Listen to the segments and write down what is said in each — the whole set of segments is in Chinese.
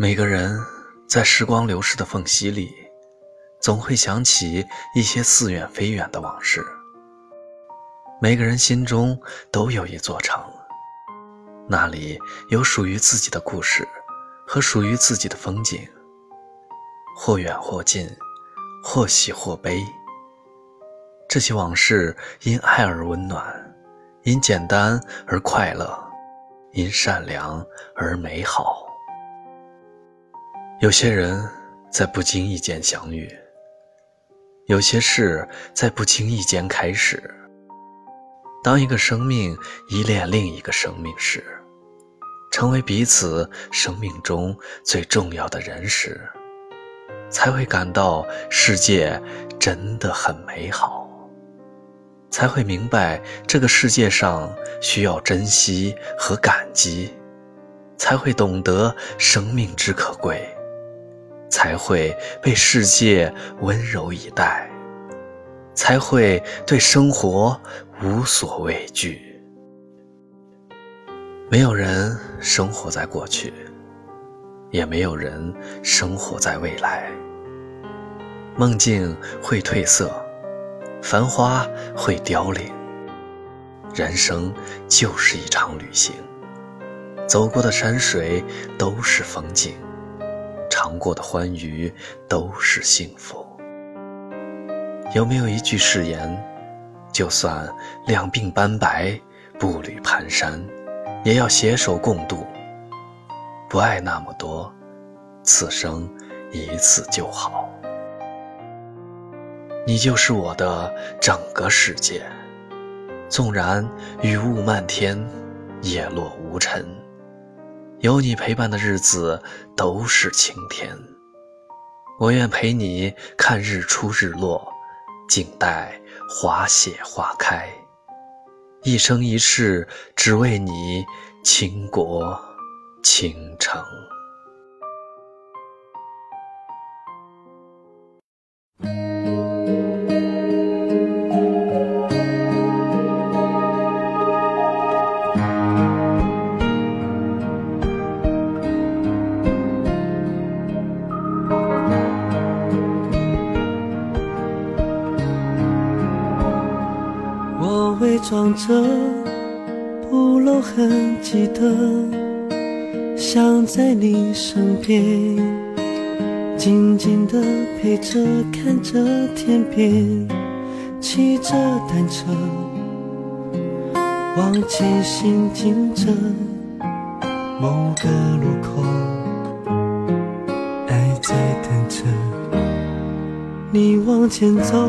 每个人在时光流逝的缝隙里，总会想起一些似远非远的往事。每个人心中都有一座城，那里有属于自己的故事和属于自己的风景，或远或近，或喜或悲。这些往事因爱而温暖，因简单而快乐，因善良而美好。有些人在不经意间相遇，有些事在不经意间开始。当一个生命依恋另一个生命时，成为彼此生命中最重要的人时，才会感到世界真的很美好，才会明白这个世界上需要珍惜和感激，才会懂得生命之可贵。才会被世界温柔以待，才会对生活无所畏惧。没有人生活在过去，也没有人生活在未来。梦境会褪色，繁花会凋零，人生就是一场旅行，走过的山水都是风景。尝过的欢愉都是幸福。有没有一句誓言，就算两鬓斑白、步履蹒跚，也要携手共度？不爱那么多，此生一次就好。你就是我的整个世界，纵然雨雾漫天，叶落无尘。有你陪伴的日子都是晴天，我愿陪你看日出日落，静待花谢花开，一生一世只为你倾国倾城。装着不露痕迹的，想在你身边，静静的陪着，看着天边，骑着单车，往前行进着，某个路口，爱在等着你往前走，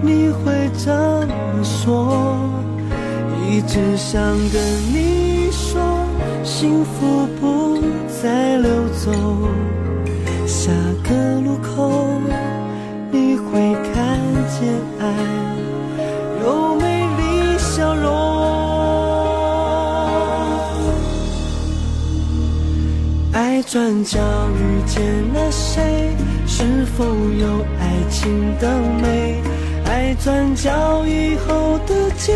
你会怎么说？一直想跟你说，幸福不再溜走。下个路口，你会看见爱有美丽笑容。爱转角遇见了谁？是否有爱情的美？爱转角以后的街，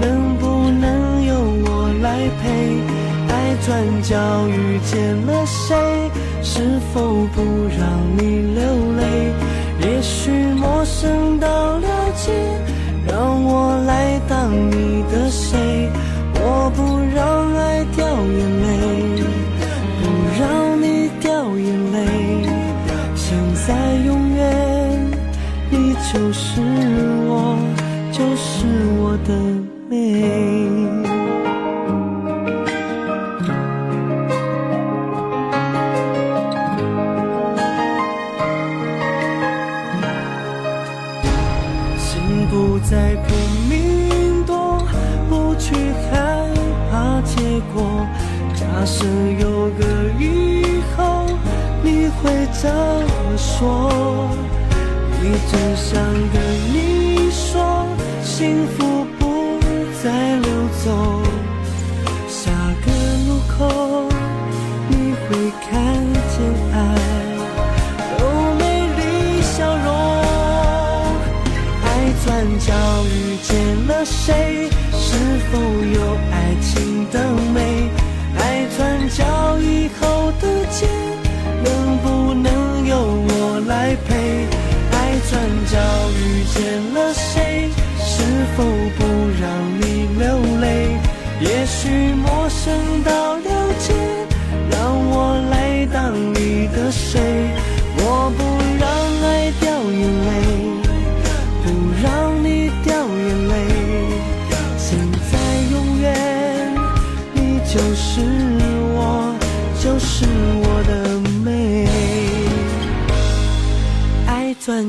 能不能由我来陪？爱转角遇见了谁？是否不让你流泪？也许陌生到了解，让我来当你就是我，就是我的美。心不再拼命躲，不去害怕结果。假设有个以后，你会怎么说？你只想跟你说，幸福不再溜走。下个路口，你会看见爱有美丽笑容。爱转角遇见了谁？是否有爱情的角遇见了谁？是否不让你流泪？也许陌生到了解，让我来当你的谁？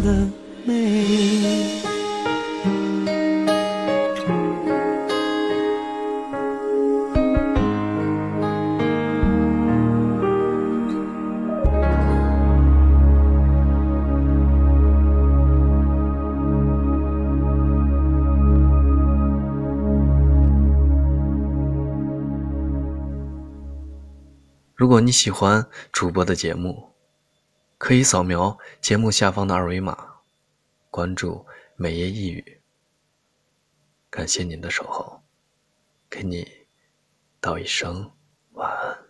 的美。如果你喜欢主播的节目，可以扫描节目下方的二维码，关注“每夜一语”。感谢您的守候，给你道一声晚安。